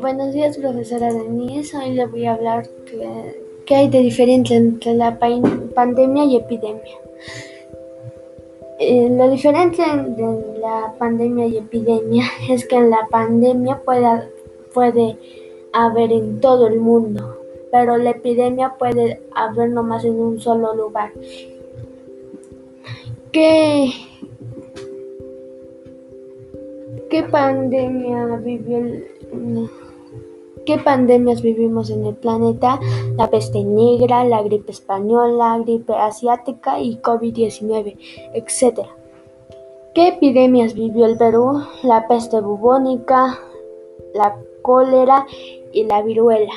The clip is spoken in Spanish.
Buenos días, profesora Denise. Hoy le voy a hablar qué hay de diferente entre la pandemia y epidemia. Eh, lo diferente de la pandemia y epidemia es que en la pandemia puede, puede haber en todo el mundo, pero la epidemia puede haber nomás en un solo lugar. ¿Qué, qué pandemia vivió el, ¿Qué pandemias vivimos en el planeta? La peste negra, la gripe española, gripe asiática y COVID-19, etc. ¿Qué epidemias vivió el Perú? La peste bubónica, la cólera y la viruela.